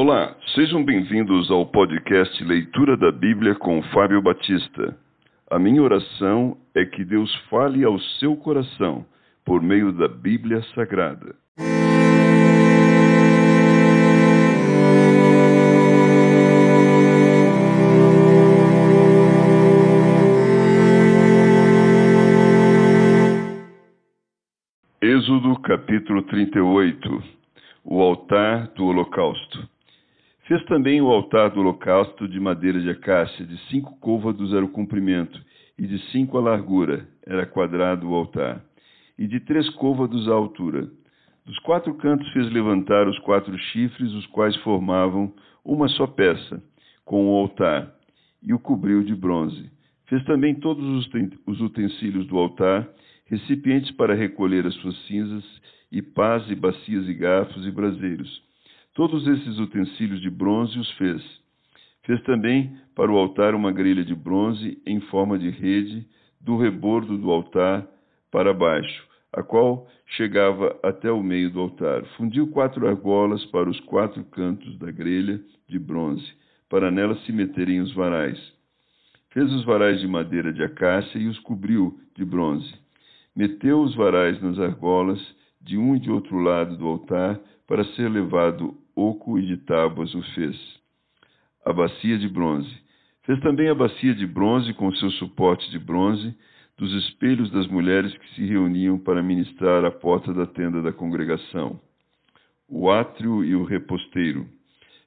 Olá, sejam bem-vindos ao podcast Leitura da Bíblia com Fábio Batista. A minha oração é que Deus fale ao seu coração por meio da Bíblia Sagrada. Êxodo capítulo 38 O altar do holocausto. Fez também o altar do holocausto de madeira de acácia, de cinco côvados era o comprimento, e de cinco a largura, era quadrado o altar, e de três côvados a altura. Dos quatro cantos fez levantar os quatro chifres, os quais formavam uma só peça, com o altar, e o cobriu de bronze. Fez também todos os utensílios do altar, recipientes para recolher as suas cinzas, e pás, e bacias, e garfos, e braseiros Todos esses utensílios de bronze os fez. Fez também para o altar uma grelha de bronze em forma de rede, do rebordo do altar para baixo, a qual chegava até o meio do altar. Fundiu quatro argolas para os quatro cantos da grelha de bronze, para nelas se meterem os varais. Fez os varais de madeira de acácia e os cobriu de bronze. Meteu os varais nas argolas, de um e de outro lado do altar, para ser levado oco e de tábuas o fez. A bacia de bronze. Fez também a bacia de bronze com seu suporte de bronze, dos espelhos das mulheres que se reuniam para ministrar à porta da tenda da congregação. O átrio e o reposteiro.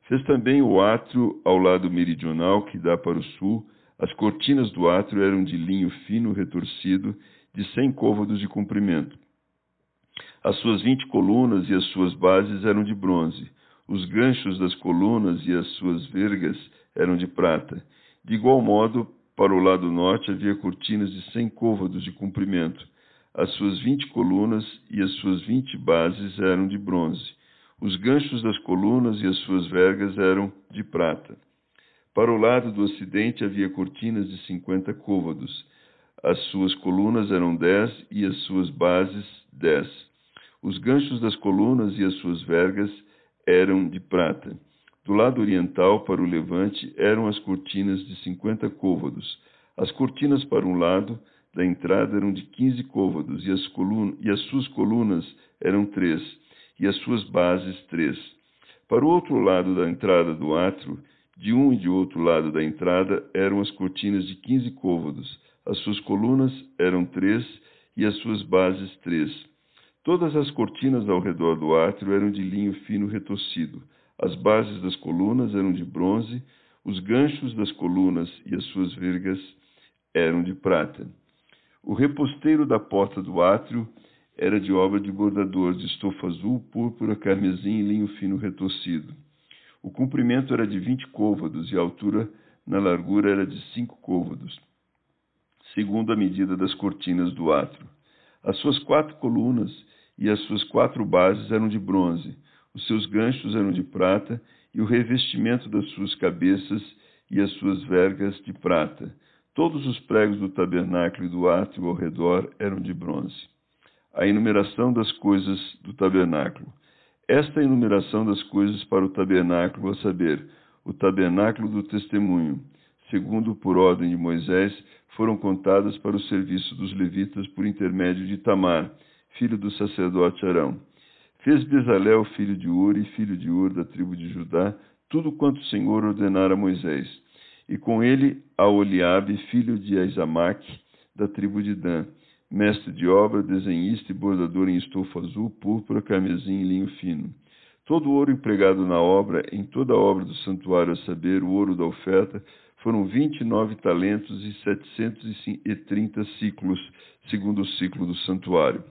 Fez também o átrio ao lado meridional, que dá para o sul. As cortinas do átrio eram de linho fino retorcido, de cem côvados de comprimento. As suas vinte colunas e as suas bases eram de bronze. Os ganchos das colunas e as suas vergas eram de prata. De igual modo, para o lado norte havia cortinas de cem côvados de comprimento. As suas vinte colunas e as suas vinte bases eram de bronze. Os ganchos das colunas e as suas vergas eram de prata. Para o lado do ocidente havia cortinas de cinquenta côvados. As suas colunas eram dez e as suas bases dez. Os ganchos das colunas e as suas vergas eram de prata. Do lado oriental para o levante eram as cortinas de cinquenta côvados. As cortinas para um lado da entrada eram de quinze côvados, e as, e as suas colunas eram três, e as suas bases três. Para o outro lado da entrada do átrio, de um e de outro lado da entrada, eram as cortinas de quinze côvados. As suas colunas eram três, e as suas bases três. Todas as cortinas ao redor do átrio eram de linho fino retorcido. As bases das colunas eram de bronze, os ganchos das colunas e as suas vergas eram de prata. O reposteiro da porta do átrio era de obra de bordador de estofa azul, púrpura, carmesim e linho fino retorcido. O comprimento era de vinte côvados e a altura na largura era de cinco côvados, segundo a medida das cortinas do átrio. As suas quatro colunas e as suas quatro bases eram de bronze, os seus ganchos eram de prata, e o revestimento das suas cabeças e as suas vergas de prata. Todos os pregos do tabernáculo e do átrio ao redor eram de bronze. A enumeração das coisas do tabernáculo. Esta enumeração das coisas para o tabernáculo, a saber, o tabernáculo do testemunho, segundo por ordem de Moisés, foram contadas para o serviço dos levitas por intermédio de Tamar, filho do sacerdote Arão. Fez Bezalel, filho de Uri, filho de Ur, da tribo de Judá, tudo quanto o Senhor ordenara a Moisés. E com ele a Oliabe, filho de Aizamaque, da tribo de Dan, mestre de obra, desenhista e bordador em estofa azul, púrpura, carmesim e linho fino. Todo o ouro empregado na obra, em toda a obra do santuário, a saber, o ouro da oferta, foram 29 talentos e 730 ciclos, segundo o ciclo do santuário.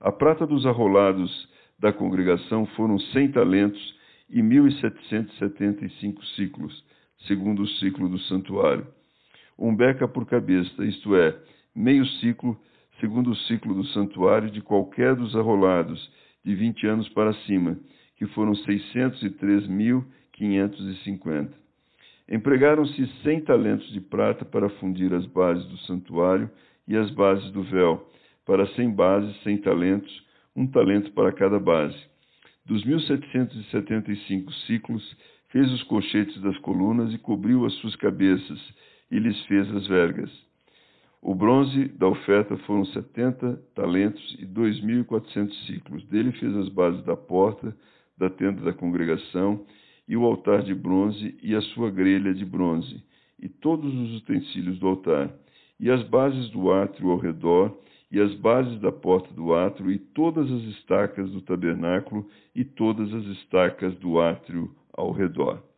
A prata dos arrolados da congregação foram 100 talentos e 1.775 ciclos, segundo o ciclo do santuário. Um beca por cabeça, isto é, meio ciclo, segundo o ciclo do santuário, de qualquer dos arrolados, de 20 anos para cima, que foram 603.550. Empregaram-se cem talentos de prata para fundir as bases do santuário e as bases do véu, para cem bases, cem talentos, um talento para cada base. Dos 1775 ciclos, fez os colchetes das colunas e cobriu as suas cabeças, e lhes fez as vergas. O bronze da oferta foram setenta talentos e dois mil e quatrocentos ciclos. Dele fez as bases da porta, da tenda da congregação, e o altar de bronze e a sua grelha de bronze, e todos os utensílios do altar, e as bases do átrio ao redor, e as bases da porta do átrio, e todas as estacas do tabernáculo, e todas as estacas do átrio ao redor.